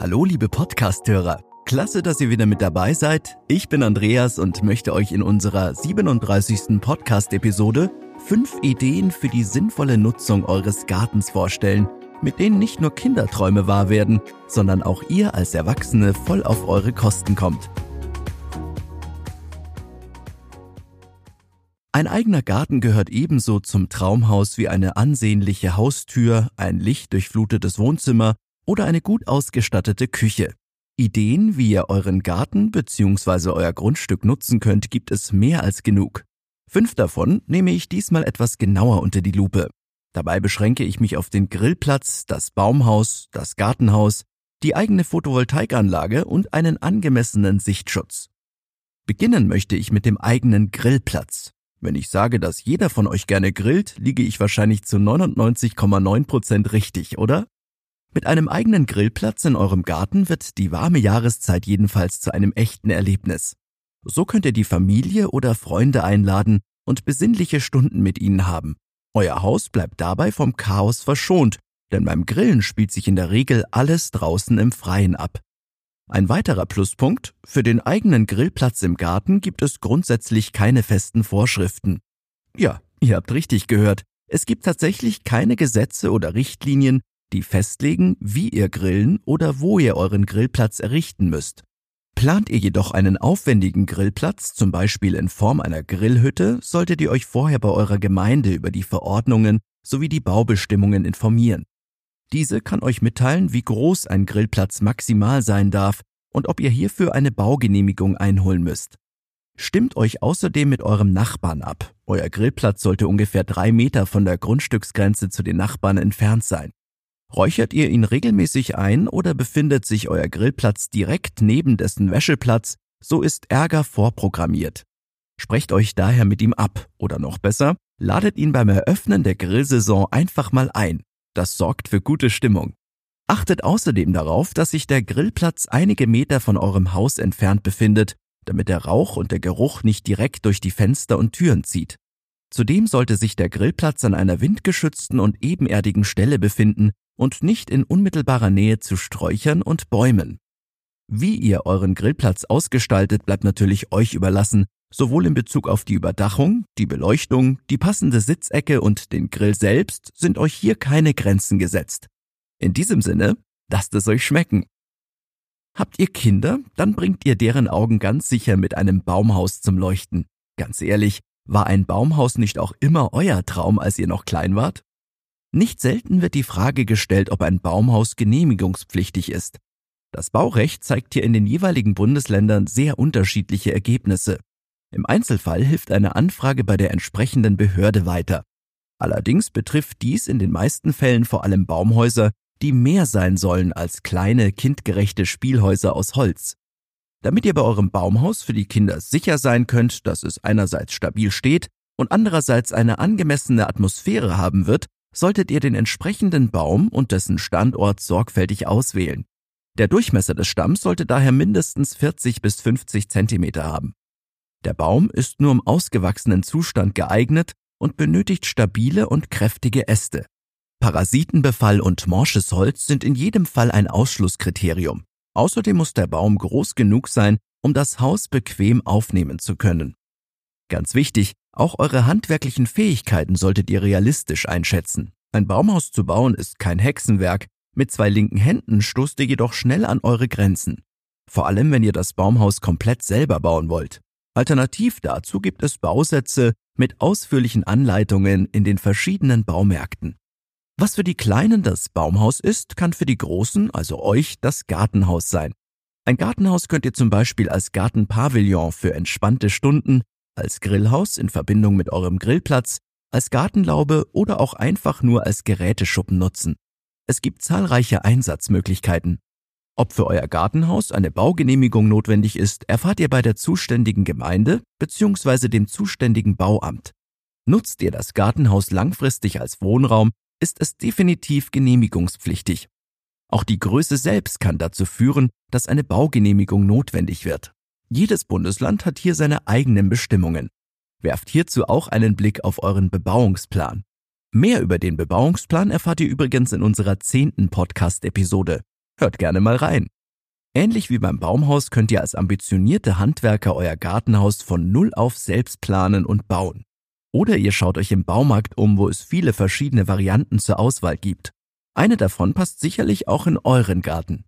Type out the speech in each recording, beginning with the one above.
Hallo liebe Podcasthörer, klasse, dass ihr wieder mit dabei seid. Ich bin Andreas und möchte euch in unserer 37. Podcast-Episode fünf Ideen für die sinnvolle Nutzung eures Gartens vorstellen, mit denen nicht nur Kinderträume wahr werden, sondern auch ihr als Erwachsene voll auf eure Kosten kommt. Ein eigener Garten gehört ebenso zum Traumhaus wie eine ansehnliche Haustür, ein lichtdurchflutetes Wohnzimmer oder eine gut ausgestattete Küche. Ideen, wie ihr euren Garten bzw. euer Grundstück nutzen könnt, gibt es mehr als genug. Fünf davon nehme ich diesmal etwas genauer unter die Lupe. Dabei beschränke ich mich auf den Grillplatz, das Baumhaus, das Gartenhaus, die eigene Photovoltaikanlage und einen angemessenen Sichtschutz. Beginnen möchte ich mit dem eigenen Grillplatz. Wenn ich sage, dass jeder von euch gerne grillt, liege ich wahrscheinlich zu 99,9 Prozent richtig, oder? Mit einem eigenen Grillplatz in eurem Garten wird die warme Jahreszeit jedenfalls zu einem echten Erlebnis. So könnt ihr die Familie oder Freunde einladen und besinnliche Stunden mit ihnen haben. Euer Haus bleibt dabei vom Chaos verschont, denn beim Grillen spielt sich in der Regel alles draußen im Freien ab. Ein weiterer Pluspunkt, für den eigenen Grillplatz im Garten gibt es grundsätzlich keine festen Vorschriften. Ja, ihr habt richtig gehört, es gibt tatsächlich keine Gesetze oder Richtlinien, die festlegen, wie ihr grillen oder wo ihr euren Grillplatz errichten müsst. Plant ihr jedoch einen aufwendigen Grillplatz, zum Beispiel in Form einer Grillhütte, solltet ihr euch vorher bei eurer Gemeinde über die Verordnungen sowie die Baubestimmungen informieren. Diese kann euch mitteilen, wie groß ein Grillplatz maximal sein darf und ob ihr hierfür eine Baugenehmigung einholen müsst. Stimmt euch außerdem mit eurem Nachbarn ab. Euer Grillplatz sollte ungefähr drei Meter von der Grundstücksgrenze zu den Nachbarn entfernt sein. Räuchert ihr ihn regelmäßig ein oder befindet sich euer Grillplatz direkt neben dessen Wäscheplatz, so ist Ärger vorprogrammiert. Sprecht euch daher mit ihm ab oder noch besser, ladet ihn beim Eröffnen der Grillsaison einfach mal ein. Das sorgt für gute Stimmung. Achtet außerdem darauf, dass sich der Grillplatz einige Meter von eurem Haus entfernt befindet, damit der Rauch und der Geruch nicht direkt durch die Fenster und Türen zieht. Zudem sollte sich der Grillplatz an einer windgeschützten und ebenerdigen Stelle befinden, und nicht in unmittelbarer Nähe zu Sträuchern und Bäumen. Wie ihr euren Grillplatz ausgestaltet, bleibt natürlich euch überlassen, sowohl in Bezug auf die Überdachung, die Beleuchtung, die passende Sitzecke und den Grill selbst sind euch hier keine Grenzen gesetzt. In diesem Sinne, lasst es euch schmecken. Habt ihr Kinder, dann bringt ihr deren Augen ganz sicher mit einem Baumhaus zum Leuchten. Ganz ehrlich, war ein Baumhaus nicht auch immer euer Traum, als ihr noch klein wart? Nicht selten wird die Frage gestellt, ob ein Baumhaus genehmigungspflichtig ist. Das Baurecht zeigt hier in den jeweiligen Bundesländern sehr unterschiedliche Ergebnisse. Im Einzelfall hilft eine Anfrage bei der entsprechenden Behörde weiter. Allerdings betrifft dies in den meisten Fällen vor allem Baumhäuser, die mehr sein sollen als kleine, kindgerechte Spielhäuser aus Holz. Damit ihr bei eurem Baumhaus für die Kinder sicher sein könnt, dass es einerseits stabil steht und andererseits eine angemessene Atmosphäre haben wird, solltet ihr den entsprechenden Baum und dessen Standort sorgfältig auswählen. Der Durchmesser des Stamms sollte daher mindestens 40 bis 50 Zentimeter haben. Der Baum ist nur im ausgewachsenen Zustand geeignet und benötigt stabile und kräftige Äste. Parasitenbefall und morsches Holz sind in jedem Fall ein Ausschlusskriterium. Außerdem muss der Baum groß genug sein, um das Haus bequem aufnehmen zu können. Ganz wichtig, auch eure handwerklichen Fähigkeiten solltet ihr realistisch einschätzen. Ein Baumhaus zu bauen ist kein Hexenwerk, mit zwei linken Händen stoßt ihr jedoch schnell an eure Grenzen. Vor allem, wenn ihr das Baumhaus komplett selber bauen wollt. Alternativ dazu gibt es Bausätze mit ausführlichen Anleitungen in den verschiedenen Baumärkten. Was für die Kleinen das Baumhaus ist, kann für die Großen, also euch, das Gartenhaus sein. Ein Gartenhaus könnt ihr zum Beispiel als Gartenpavillon für entspannte Stunden als Grillhaus in Verbindung mit eurem Grillplatz, als Gartenlaube oder auch einfach nur als Geräteschuppen nutzen. Es gibt zahlreiche Einsatzmöglichkeiten. Ob für euer Gartenhaus eine Baugenehmigung notwendig ist, erfahrt ihr bei der zuständigen Gemeinde bzw. dem zuständigen Bauamt. Nutzt ihr das Gartenhaus langfristig als Wohnraum, ist es definitiv genehmigungspflichtig. Auch die Größe selbst kann dazu führen, dass eine Baugenehmigung notwendig wird. Jedes Bundesland hat hier seine eigenen Bestimmungen. Werft hierzu auch einen Blick auf euren Bebauungsplan. Mehr über den Bebauungsplan erfahrt ihr übrigens in unserer zehnten Podcast-Episode. Hört gerne mal rein. Ähnlich wie beim Baumhaus könnt ihr als ambitionierte Handwerker euer Gartenhaus von Null auf selbst planen und bauen. Oder ihr schaut euch im Baumarkt um, wo es viele verschiedene Varianten zur Auswahl gibt. Eine davon passt sicherlich auch in euren Garten.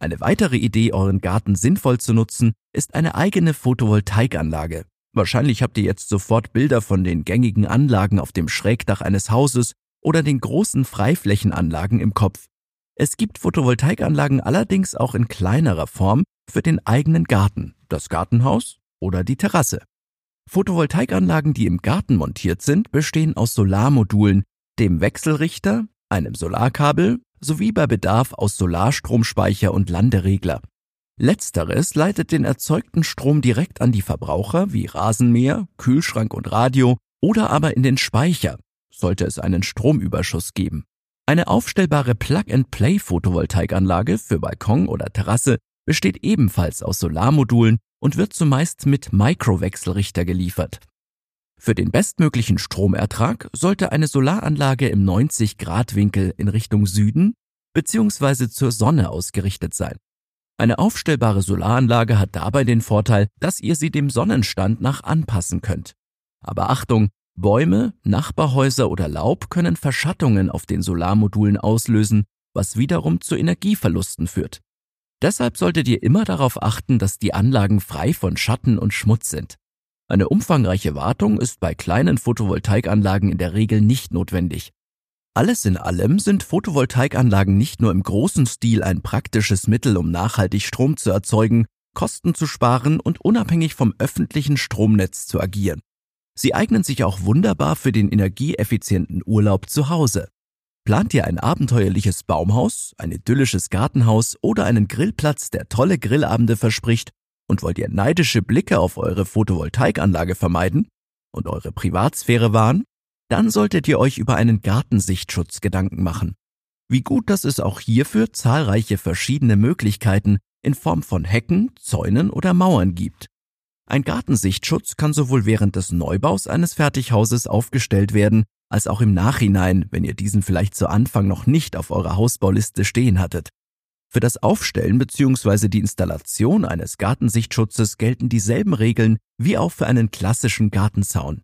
Eine weitere Idee, euren Garten sinnvoll zu nutzen, ist eine eigene Photovoltaikanlage. Wahrscheinlich habt ihr jetzt sofort Bilder von den gängigen Anlagen auf dem Schrägdach eines Hauses oder den großen Freiflächenanlagen im Kopf. Es gibt Photovoltaikanlagen allerdings auch in kleinerer Form für den eigenen Garten, das Gartenhaus oder die Terrasse. Photovoltaikanlagen, die im Garten montiert sind, bestehen aus Solarmodulen, dem Wechselrichter, einem Solarkabel sowie bei Bedarf aus Solarstromspeicher und Landeregler. Letzteres leitet den erzeugten Strom direkt an die Verbraucher wie Rasenmäher, Kühlschrank und Radio oder aber in den Speicher, sollte es einen Stromüberschuss geben. Eine aufstellbare Plug-and-Play-Photovoltaikanlage für Balkon oder Terrasse besteht ebenfalls aus Solarmodulen und wird zumeist mit Mikrowechselrichter geliefert. Für den bestmöglichen Stromertrag sollte eine Solaranlage im 90-Grad-Winkel in Richtung Süden bzw. zur Sonne ausgerichtet sein. Eine aufstellbare Solaranlage hat dabei den Vorteil, dass ihr sie dem Sonnenstand nach anpassen könnt. Aber Achtung, Bäume, Nachbarhäuser oder Laub können Verschattungen auf den Solarmodulen auslösen, was wiederum zu Energieverlusten führt. Deshalb solltet ihr immer darauf achten, dass die Anlagen frei von Schatten und Schmutz sind. Eine umfangreiche Wartung ist bei kleinen Photovoltaikanlagen in der Regel nicht notwendig. Alles in allem sind Photovoltaikanlagen nicht nur im großen Stil ein praktisches Mittel, um nachhaltig Strom zu erzeugen, Kosten zu sparen und unabhängig vom öffentlichen Stromnetz zu agieren. Sie eignen sich auch wunderbar für den energieeffizienten Urlaub zu Hause. Plant ihr ein abenteuerliches Baumhaus, ein idyllisches Gartenhaus oder einen Grillplatz, der tolle Grillabende verspricht, und wollt ihr neidische Blicke auf eure Photovoltaikanlage vermeiden und eure Privatsphäre wahren, dann solltet ihr euch über einen Gartensichtschutz Gedanken machen. Wie gut, dass es auch hierfür zahlreiche verschiedene Möglichkeiten in Form von Hecken, Zäunen oder Mauern gibt. Ein Gartensichtschutz kann sowohl während des Neubaus eines Fertighauses aufgestellt werden, als auch im Nachhinein, wenn ihr diesen vielleicht zu Anfang noch nicht auf eurer Hausbauliste stehen hattet. Für das Aufstellen bzw. die Installation eines Gartensichtschutzes gelten dieselben Regeln wie auch für einen klassischen Gartenzaun.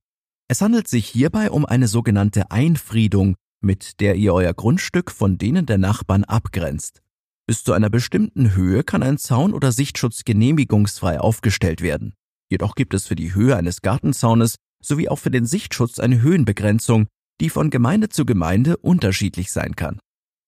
Es handelt sich hierbei um eine sogenannte Einfriedung, mit der ihr euer Grundstück von denen der Nachbarn abgrenzt. Bis zu einer bestimmten Höhe kann ein Zaun oder Sichtschutz genehmigungsfrei aufgestellt werden. Jedoch gibt es für die Höhe eines Gartenzaunes sowie auch für den Sichtschutz eine Höhenbegrenzung, die von Gemeinde zu Gemeinde unterschiedlich sein kann.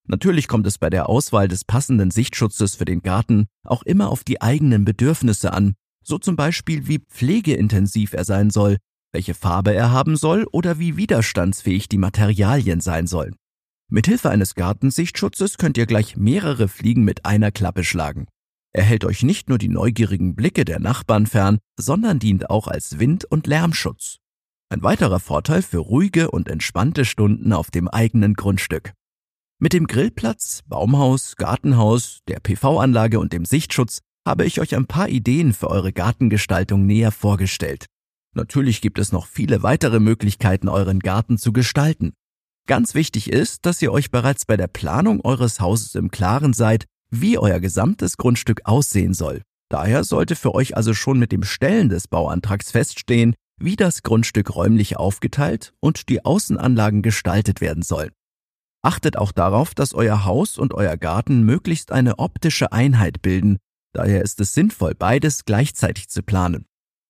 Natürlich kommt es bei der Auswahl des passenden Sichtschutzes für den Garten auch immer auf die eigenen Bedürfnisse an, so zum Beispiel wie pflegeintensiv er sein soll, welche Farbe er haben soll oder wie widerstandsfähig die Materialien sein sollen. Mithilfe eines Gartensichtschutzes könnt ihr gleich mehrere Fliegen mit einer Klappe schlagen. Er hält euch nicht nur die neugierigen Blicke der Nachbarn fern, sondern dient auch als Wind- und Lärmschutz. Ein weiterer Vorteil für ruhige und entspannte Stunden auf dem eigenen Grundstück. Mit dem Grillplatz, Baumhaus, Gartenhaus, der PV-Anlage und dem Sichtschutz habe ich euch ein paar Ideen für eure Gartengestaltung näher vorgestellt. Natürlich gibt es noch viele weitere Möglichkeiten, euren Garten zu gestalten. Ganz wichtig ist, dass ihr euch bereits bei der Planung eures Hauses im Klaren seid, wie euer gesamtes Grundstück aussehen soll. Daher sollte für euch also schon mit dem Stellen des Bauantrags feststehen, wie das Grundstück räumlich aufgeteilt und die Außenanlagen gestaltet werden sollen. Achtet auch darauf, dass euer Haus und euer Garten möglichst eine optische Einheit bilden, daher ist es sinnvoll, beides gleichzeitig zu planen.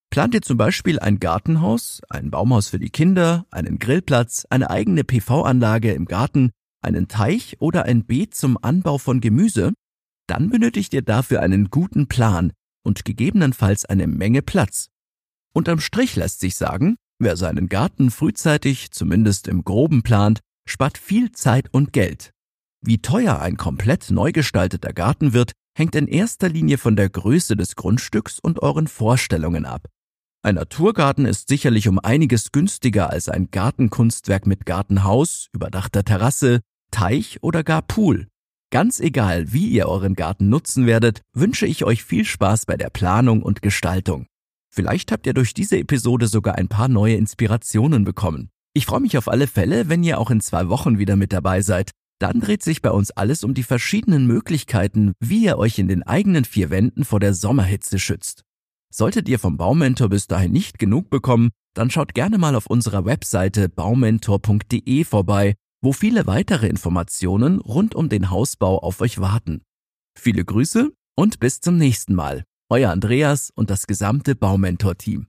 Plant ihr zum Beispiel ein Gartenhaus, ein Baumhaus für die Kinder, einen Grillplatz, eine eigene PV-Anlage im Garten, einen Teich oder ein Beet zum Anbau von Gemüse, dann benötigt ihr dafür einen guten Plan und gegebenenfalls eine Menge Platz. Unterm Strich lässt sich sagen, wer seinen Garten frühzeitig, zumindest im groben plant, spart viel Zeit und Geld. Wie teuer ein komplett neu gestalteter Garten wird, hängt in erster Linie von der Größe des Grundstücks und euren Vorstellungen ab. Ein Naturgarten ist sicherlich um einiges günstiger als ein Gartenkunstwerk mit Gartenhaus, überdachter Terrasse, Teich oder gar Pool. Ganz egal, wie ihr euren Garten nutzen werdet, wünsche ich euch viel Spaß bei der Planung und Gestaltung. Vielleicht habt ihr durch diese Episode sogar ein paar neue Inspirationen bekommen. Ich freue mich auf alle Fälle, wenn ihr auch in zwei Wochen wieder mit dabei seid. Dann dreht sich bei uns alles um die verschiedenen Möglichkeiten, wie ihr euch in den eigenen vier Wänden vor der Sommerhitze schützt. Solltet ihr vom Baumentor bis dahin nicht genug bekommen, dann schaut gerne mal auf unserer Webseite baumentor.de vorbei, wo viele weitere Informationen rund um den Hausbau auf euch warten. Viele Grüße und bis zum nächsten Mal. Euer Andreas und das gesamte Baumentor-Team.